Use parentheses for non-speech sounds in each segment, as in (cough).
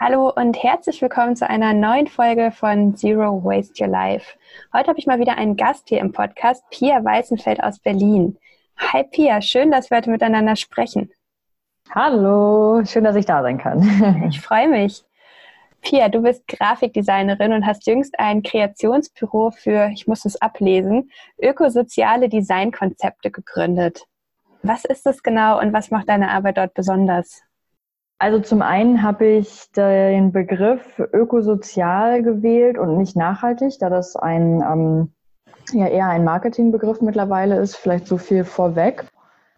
Hallo und herzlich willkommen zu einer neuen Folge von Zero Waste Your Life. Heute habe ich mal wieder einen Gast hier im Podcast, Pia Weißenfeld aus Berlin. Hi Pia, schön, dass wir heute miteinander sprechen. Hallo, schön, dass ich da sein kann. (laughs) ich freue mich. Pia, du bist Grafikdesignerin und hast jüngst ein Kreationsbüro für, ich muss es ablesen, ökosoziale Designkonzepte gegründet. Was ist das genau und was macht deine Arbeit dort besonders? Also zum einen habe ich den Begriff ökosozial gewählt und nicht nachhaltig, da das ein ähm, ja eher ein Marketingbegriff mittlerweile ist, vielleicht so viel vorweg.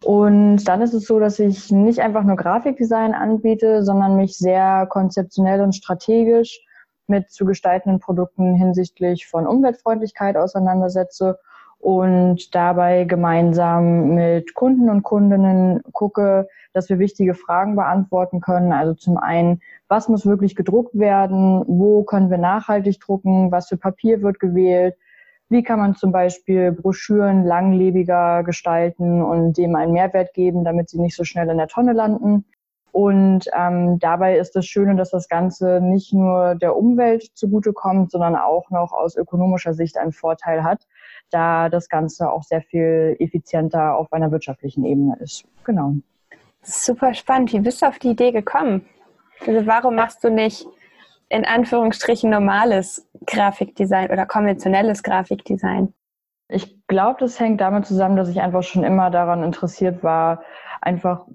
Und dann ist es so, dass ich nicht einfach nur Grafikdesign anbiete, sondern mich sehr konzeptionell und strategisch mit zu gestaltenden Produkten hinsichtlich von Umweltfreundlichkeit auseinandersetze und dabei gemeinsam mit Kunden und Kundinnen gucke, dass wir wichtige Fragen beantworten können. Also zum einen, was muss wirklich gedruckt werden? Wo können wir nachhaltig drucken? Was für Papier wird gewählt? Wie kann man zum Beispiel Broschüren langlebiger gestalten und dem einen Mehrwert geben, damit sie nicht so schnell in der Tonne landen? Und ähm, dabei ist das Schöne, dass das Ganze nicht nur der Umwelt zugutekommt, sondern auch noch aus ökonomischer Sicht einen Vorteil hat, da das Ganze auch sehr viel effizienter auf einer wirtschaftlichen Ebene ist. Genau. Super spannend. Wie bist du auf die Idee gekommen? Also warum machst du nicht in Anführungsstrichen normales Grafikdesign oder konventionelles Grafikdesign? Ich glaube, das hängt damit zusammen, dass ich einfach schon immer daran interessiert war, einfach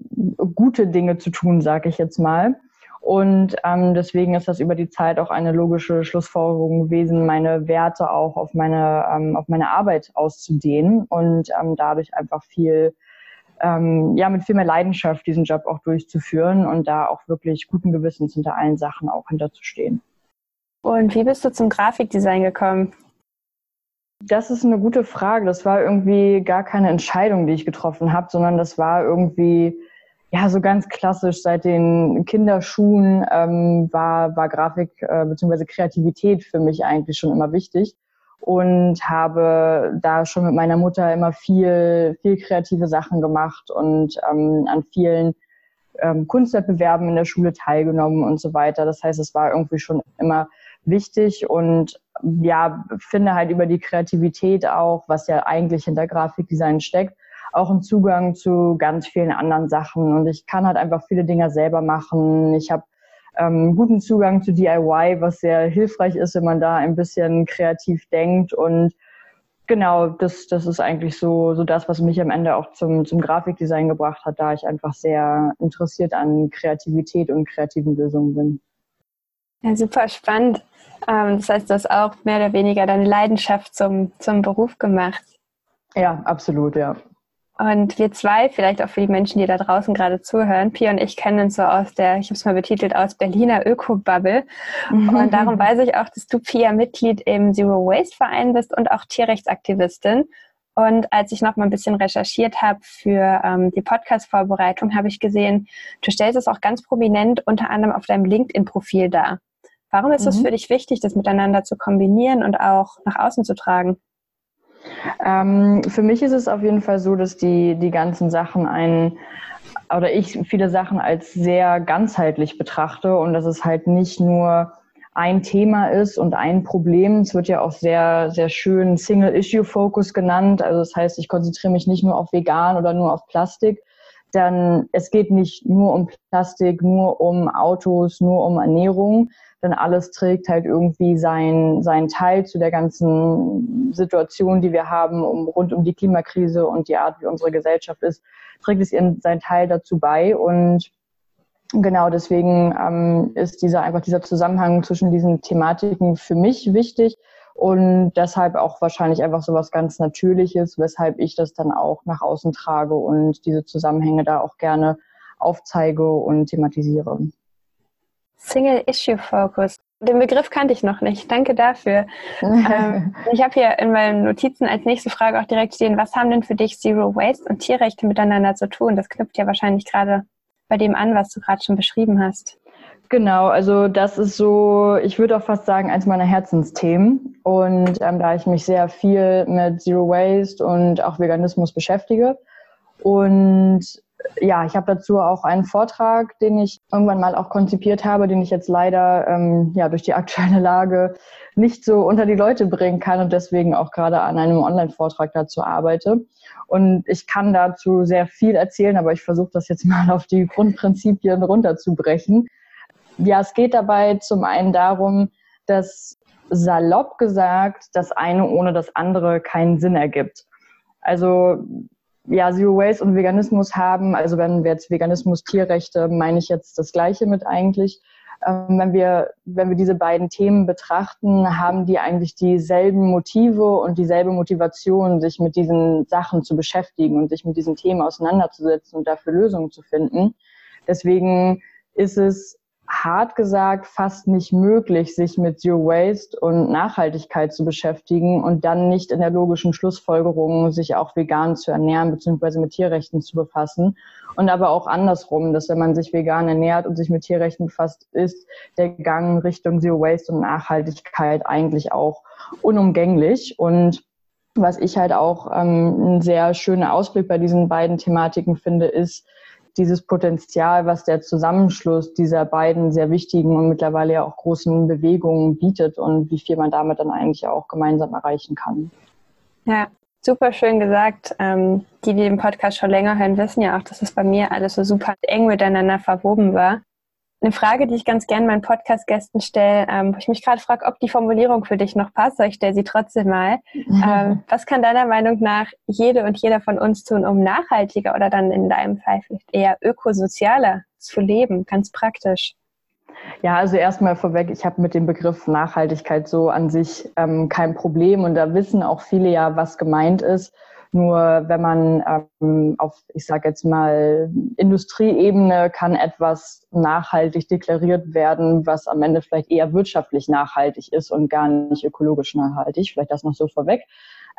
gute Dinge zu tun, sage ich jetzt mal. Und ähm, deswegen ist das über die Zeit auch eine logische Schlussfolgerung gewesen, meine Werte auch auf meine, ähm, auf meine Arbeit auszudehnen und ähm, dadurch einfach viel, ähm, ja, mit viel mehr Leidenschaft diesen Job auch durchzuführen und da auch wirklich guten Gewissens hinter allen Sachen auch hinterzustehen. Und wie bist du zum Grafikdesign gekommen? Das ist eine gute Frage. Das war irgendwie gar keine Entscheidung, die ich getroffen habe, sondern das war irgendwie ja so ganz klassisch. Seit den Kinderschuhen ähm, war, war Grafik äh, bzw. Kreativität für mich eigentlich schon immer wichtig und habe da schon mit meiner Mutter immer viel, viel kreative Sachen gemacht und ähm, an vielen ähm, Kunstwettbewerben in der Schule teilgenommen und so weiter. Das heißt, es war irgendwie schon immer wichtig und ja, finde halt über die Kreativität auch, was ja eigentlich hinter Grafikdesign steckt, auch einen Zugang zu ganz vielen anderen Sachen. Und ich kann halt einfach viele Dinge selber machen. Ich habe ähm, guten Zugang zu DIY, was sehr hilfreich ist, wenn man da ein bisschen kreativ denkt. Und genau, das, das ist eigentlich so, so das, was mich am Ende auch zum, zum Grafikdesign gebracht hat, da ich einfach sehr interessiert an Kreativität und kreativen Lösungen bin. Ja, super spannend. Ähm, das heißt, du hast auch mehr oder weniger deine Leidenschaft zum, zum Beruf gemacht. Ja, absolut, ja. Und wir zwei, vielleicht auch für die Menschen, die da draußen gerade zuhören, Pia und ich kennen uns so aus der, ich habe es mal betitelt, aus Berliner Öko-Bubble. Mhm. Und darum weiß ich auch, dass du, Pia, Mitglied im Zero Waste Verein bist und auch Tierrechtsaktivistin. Und als ich noch mal ein bisschen recherchiert habe für ähm, die Podcast-Vorbereitung, habe ich gesehen, du stellst es auch ganz prominent unter anderem auf deinem LinkedIn-Profil dar. Warum ist es mhm. für dich wichtig, das miteinander zu kombinieren und auch nach außen zu tragen? Ähm, für mich ist es auf jeden Fall so, dass die, die ganzen Sachen einen oder ich viele Sachen als sehr ganzheitlich betrachte und dass es halt nicht nur ein Thema ist und ein Problem. Es wird ja auch sehr, sehr schön Single-Issue-Focus genannt. Also das heißt, ich konzentriere mich nicht nur auf vegan oder nur auf Plastik. Dann es geht nicht nur um Plastik, nur um Autos, nur um Ernährung, denn alles trägt halt irgendwie sein, sein Teil zu der ganzen Situation, die wir haben, um, rund um die Klimakrise und die Art, wie unsere Gesellschaft ist, trägt es ihren, sein Teil dazu bei. Und genau deswegen ähm, ist dieser einfach dieser Zusammenhang zwischen diesen Thematiken für mich wichtig und deshalb auch wahrscheinlich einfach so was ganz Natürliches, weshalb ich das dann auch nach außen trage und diese Zusammenhänge da auch gerne aufzeige und thematisiere. Single Issue Focus. Den Begriff kannte ich noch nicht. Danke dafür. ähm, (laughs) ich habe hier in meinen Notizen als nächste Frage auch direkt stehen, was haben denn für dich Zero Waste und Tierrechte miteinander zu tun? Das knüpft ja wahrscheinlich gerade bei dem an, was du gerade schon beschrieben hast. Genau, also das ist so, ich würde auch fast sagen, eins meiner Herzensthemen. Und ähm, da ich mich sehr viel mit Zero Waste und auch Veganismus beschäftige. Und ja, ich habe dazu auch einen Vortrag, den ich irgendwann mal auch konzipiert habe, den ich jetzt leider ähm, ja durch die aktuelle Lage nicht so unter die Leute bringen kann und deswegen auch gerade an einem Online-Vortrag dazu arbeite. Und ich kann dazu sehr viel erzählen, aber ich versuche das jetzt (laughs) mal auf die Grundprinzipien runterzubrechen. Ja, es geht dabei zum einen darum, dass salopp gesagt das eine ohne das andere keinen Sinn ergibt. Also ja, Zero Waste und Veganismus haben, also wenn wir jetzt Veganismus, Tierrechte, meine ich jetzt das Gleiche mit eigentlich. Ähm, wenn wir, wenn wir diese beiden Themen betrachten, haben die eigentlich dieselben Motive und dieselbe Motivation, sich mit diesen Sachen zu beschäftigen und sich mit diesen Themen auseinanderzusetzen und dafür Lösungen zu finden. Deswegen ist es hart gesagt fast nicht möglich, sich mit Zero Waste und Nachhaltigkeit zu beschäftigen und dann nicht in der logischen Schlussfolgerung sich auch vegan zu ernähren bzw. mit Tierrechten zu befassen. Und aber auch andersrum, dass wenn man sich vegan ernährt und sich mit Tierrechten befasst, ist der Gang Richtung Zero Waste und Nachhaltigkeit eigentlich auch unumgänglich. Und was ich halt auch ähm, ein sehr schöner Ausblick bei diesen beiden Thematiken finde, ist, dieses Potenzial, was der Zusammenschluss dieser beiden sehr wichtigen und mittlerweile ja auch großen Bewegungen bietet und wie viel man damit dann eigentlich auch gemeinsam erreichen kann. Ja, super schön gesagt. Ähm, die, die den Podcast schon länger hören, wissen ja auch, dass es bei mir alles so super eng miteinander verwoben war eine Frage, die ich ganz gerne meinen Podcast-Gästen stelle, ähm, wo ich mich gerade frage, ob die Formulierung für dich noch passt. Ich stelle sie trotzdem mal. (laughs) Ähm, was kann deiner Meinung nach jede und jeder von uns tun, um nachhaltiger oder dann in deinem Fall vielleicht eher ökosozialer zu leben, ganz praktisch? Ja, also erstmal vorweg, ich habe mit dem Begriff Nachhaltigkeit so an sich ähm, kein Problem und da wissen auch viele ja, was gemeint ist. Nur wenn man ähm, auf, ich sage jetzt mal, Industrieebene kann etwas nachhaltig deklariert werden, was am Ende vielleicht eher wirtschaftlich nachhaltig ist und gar nicht ökologisch nachhaltig. Vielleicht das noch so vorweg.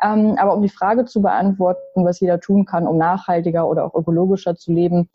Ähm, aber um die Frage zu beantworten, was jeder tun kann, um nachhaltiger oder auch ökologischer zu leben,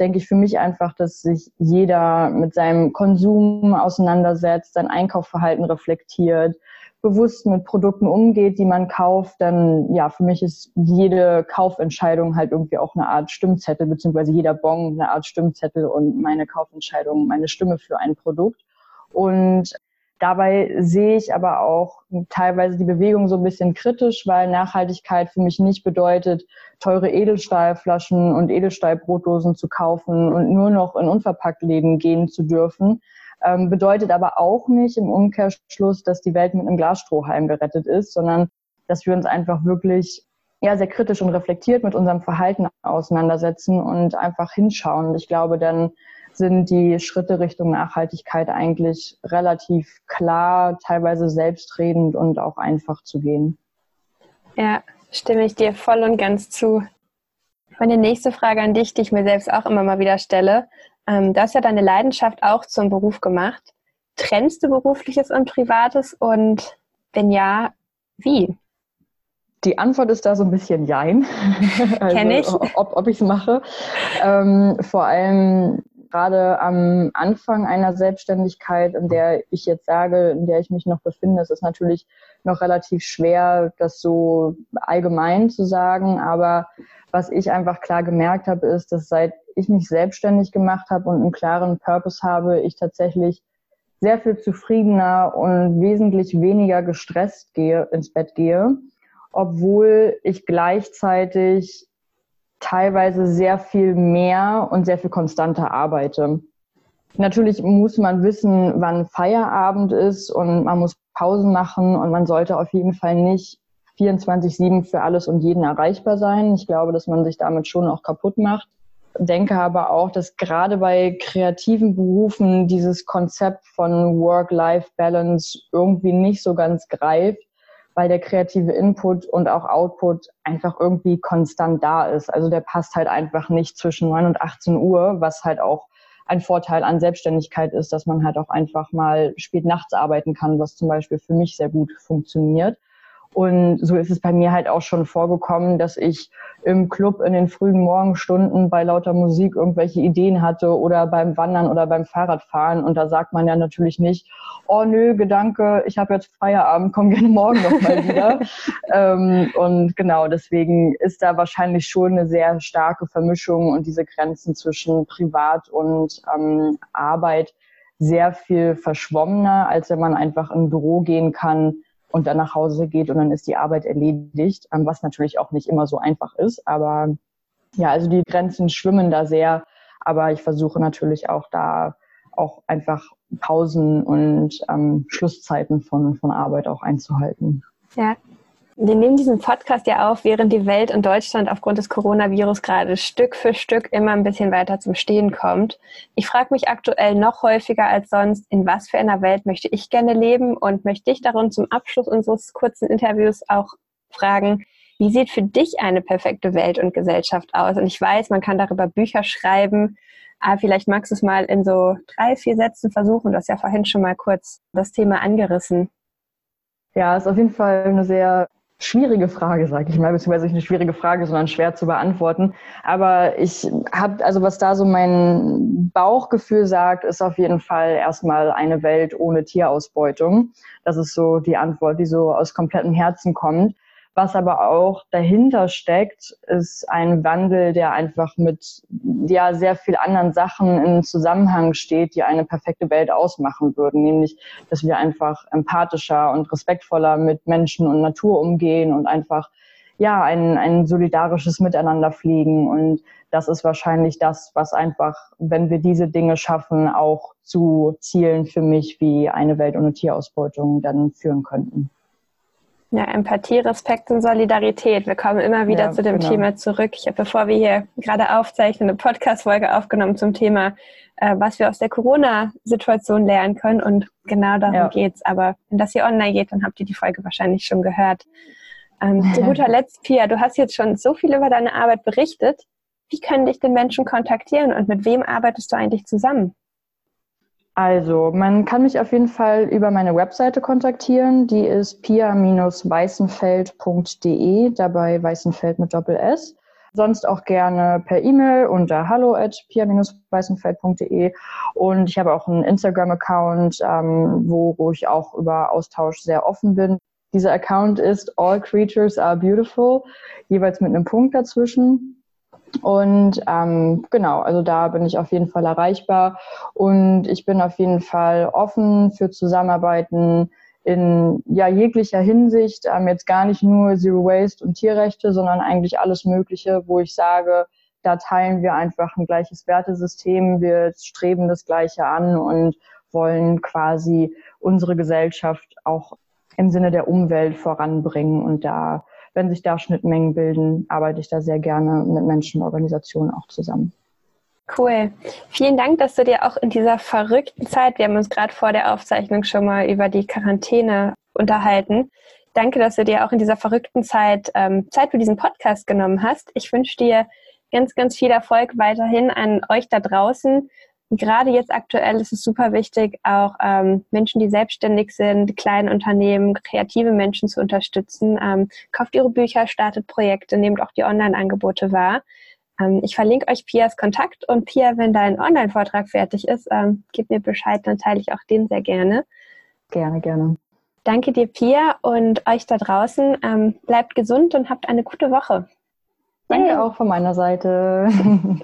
denke ich für mich einfach, dass sich jeder mit seinem Konsum auseinandersetzt, sein Einkaufsverhalten reflektiert, bewusst mit Produkten umgeht, die man kauft, dann ja, für mich ist jede Kaufentscheidung halt irgendwie auch eine Art Stimmzettel, beziehungsweise jeder Bon eine Art Stimmzettel und meine Kaufentscheidung meine Stimme für ein Produkt. Und dabei sehe ich aber auch teilweise die Bewegung so ein bisschen kritisch, weil Nachhaltigkeit für mich nicht bedeutet, teure Edelstahlflaschen und Edelstahlbrotdosen zu kaufen und nur noch in Unverpacktläden gehen zu dürfen, ähm, bedeutet aber auch nicht im Umkehrschluss, dass die Welt mit einem Glasstrohhalm gerettet ist, sondern dass wir uns einfach wirklich ja, sehr kritisch und reflektiert mit unserem Verhalten auseinandersetzen und einfach hinschauen. Ich glaube, dann sind die Schritte Richtung Nachhaltigkeit eigentlich relativ klar, teilweise selbstredend und auch einfach zu gehen. Ja, stimme ich dir voll und ganz zu. Meine nächste Frage an dich, die ich mir selbst auch immer mal wieder stelle, ähm, du hast ja deine Leidenschaft auch zum Beruf gemacht. Trennst du berufliches und privates und wenn ja, wie? Die Antwort ist da so ein bisschen Jein. (laughs) also, Kenn ich. Ob, ob ich es mache. Ähm, vor allem gerade am Anfang einer Selbstständigkeit, in der ich jetzt sage, in der ich mich noch befinde, ist es natürlich noch relativ schwer, das so allgemein zu sagen. Aber was ich einfach klar gemerkt habe, ist, dass seit ich mich selbstständig gemacht habe und einen klaren Purpose habe, ich tatsächlich sehr viel zufriedener und wesentlich weniger gestresst gehe, ins Bett gehe, obwohl ich gleichzeitig teilweise sehr viel mehr und sehr viel konstanter arbeite. Natürlich muss man wissen, wann Feierabend ist und man muss Pausen machen und man sollte auf jeden Fall nicht 24-7 für alles und jeden erreichbar sein. Ich glaube, dass man sich damit schon auch kaputt macht denke aber auch, dass gerade bei kreativen Berufen dieses Konzept von Work-Life-Balance irgendwie nicht so ganz greift, weil der kreative Input und auch Output einfach irgendwie konstant da ist. Also der passt halt einfach nicht zwischen 9 und 18 Uhr, was halt auch ein Vorteil an Selbstständigkeit ist, dass man halt auch einfach mal spät nachts arbeiten kann, was zum Beispiel für mich sehr gut funktioniert. Und so ist es bei mir halt auch schon vorgekommen, dass ich im Club in den frühen Morgenstunden bei lauter Musik irgendwelche Ideen hatte oder beim Wandern oder beim Fahrradfahren. Und da sagt man ja natürlich nicht, oh nö, Gedanke, ich habe jetzt Feierabend, komm gerne morgen noch mal wieder. (laughs) ähm, und genau, deswegen ist da wahrscheinlich schon eine sehr starke Vermischung und diese Grenzen zwischen Privat und ähm, Arbeit sehr viel verschwommener, als wenn man einfach in ein Büro gehen kann und dann nach Hause geht und dann ist die Arbeit erledigt, ähm, was natürlich auch nicht immer so einfach ist. Aber ja, also die Grenzen schwimmen da sehr, aber ich versuche natürlich auch da auch einfach Pausen und ähm, Schlusszeiten von, von Arbeit auch einzuhalten. Ja, wir nehmen diesen Podcast ja auf, während die Welt und Deutschland aufgrund des Coronavirus gerade Stück für Stück immer ein bisschen weiter zum Stehen kommt. Ich frage mich aktuell noch häufiger als sonst, in was für einer Welt möchte ich gerne leben und möchte dich darum zum Abschluss unseres kurzen Interviews auch fragen, wie sieht für dich eine perfekte Welt und Gesellschaft aus? Und ich weiß, man kann darüber Bücher schreiben, aber vielleicht magst du es mal in so drei, vier Sätzen versuchen. Du hast ja vorhin schon mal kurz das Thema angerissen. Ja, ist auf jeden Fall eine sehr schwierige Frage, sage ich mal, beziehungsweise nicht eine schwierige Frage, sondern schwer zu beantworten. Aber ich habe, also was da so mein Bauchgefühl sagt, ist auf jeden Fall erstmal eine Welt ohne Tierausbeutung. Das ist so die Antwort, die so aus komplettem Herzen kommt. Was aber auch dahinter steckt, ist ein Wandel, der einfach mit ja sehr viel anderen Sachen in Zusammenhang steht, die eine perfekte Welt ausmachen würden. Nämlich, dass wir einfach empathischer und respektvoller mit Menschen und Natur umgehen und einfach ja ein, ein solidarisches Miteinander fliegen. Und das ist wahrscheinlich das, was einfach, wenn wir diese Dinge schaffen, auch zu Zielen für mich wie eine Welt ohne Tierausbeutung dann führen könnten. Ja, Empathie, Respekt und Solidarität. Wir kommen immer wieder ja, zu dem genau. Thema zurück. Ich habe, bevor wir hier gerade aufzeichnen, eine Podcast-Folge aufgenommen zum Thema, äh, was wir aus der Corona-Situation lernen können. Und genau darum ja. geht's. Aber wenn das hier online geht, dann habt ihr die Folge wahrscheinlich schon gehört. Ähm, (laughs) zu guter Letzt, Pia, du hast jetzt schon so viel über deine Arbeit berichtet. Wie können dich denn Menschen kontaktieren und mit wem arbeitest du eigentlich zusammen? Also, man kann mich auf jeden Fall über meine Webseite kontaktieren. Die ist pia-weißenfeld.de, dabei Weißenfeld mit Doppel S. Sonst auch gerne per E-Mail unter hallo at pia-weißenfeld.de. Und ich habe auch einen Instagram-Account, ähm, wo, wo ich auch über Austausch sehr offen bin. Dieser Account ist All Creatures Are Beautiful, jeweils mit einem Punkt dazwischen. Und ähm, genau, also da bin ich auf jeden Fall erreichbar. Und ich bin auf jeden Fall offen für Zusammenarbeiten in ja, jeglicher Hinsicht, ähm, jetzt gar nicht nur Zero Waste und Tierrechte, sondern eigentlich alles Mögliche, wo ich sage, da teilen wir einfach ein gleiches Wertesystem, wir streben das Gleiche an und wollen quasi unsere Gesellschaft auch im Sinne der Umwelt voranbringen und da wenn sich da Schnittmengen bilden, arbeite ich da sehr gerne mit Menschen und Organisationen auch zusammen. Cool. Vielen Dank, dass du dir auch in dieser verrückten Zeit, wir haben uns gerade vor der Aufzeichnung schon mal über die Quarantäne unterhalten. Danke, dass du dir auch in dieser verrückten Zeit ähm, Zeit für diesen Podcast genommen hast. Ich wünsche dir ganz, ganz viel Erfolg weiterhin an euch da draußen gerade jetzt aktuell ist es super wichtig, auch ähm, Menschen, die selbstständig sind, kleine Unternehmen, kreative Menschen zu unterstützen. Ähm, kauft ihre Bücher, startet Projekte, nehmt auch die Online-Angebote wahr. Ähm, ich verlinke euch Pias Kontakt und Pia, wenn dein Online-Vortrag fertig ist, ähm, gib mir Bescheid, dann teile ich auch den sehr gerne. Gerne, gerne. Danke dir, Pia, und euch da draußen. Ähm, bleibt gesund und habt eine gute Woche. Danke auch von meiner Seite. (laughs)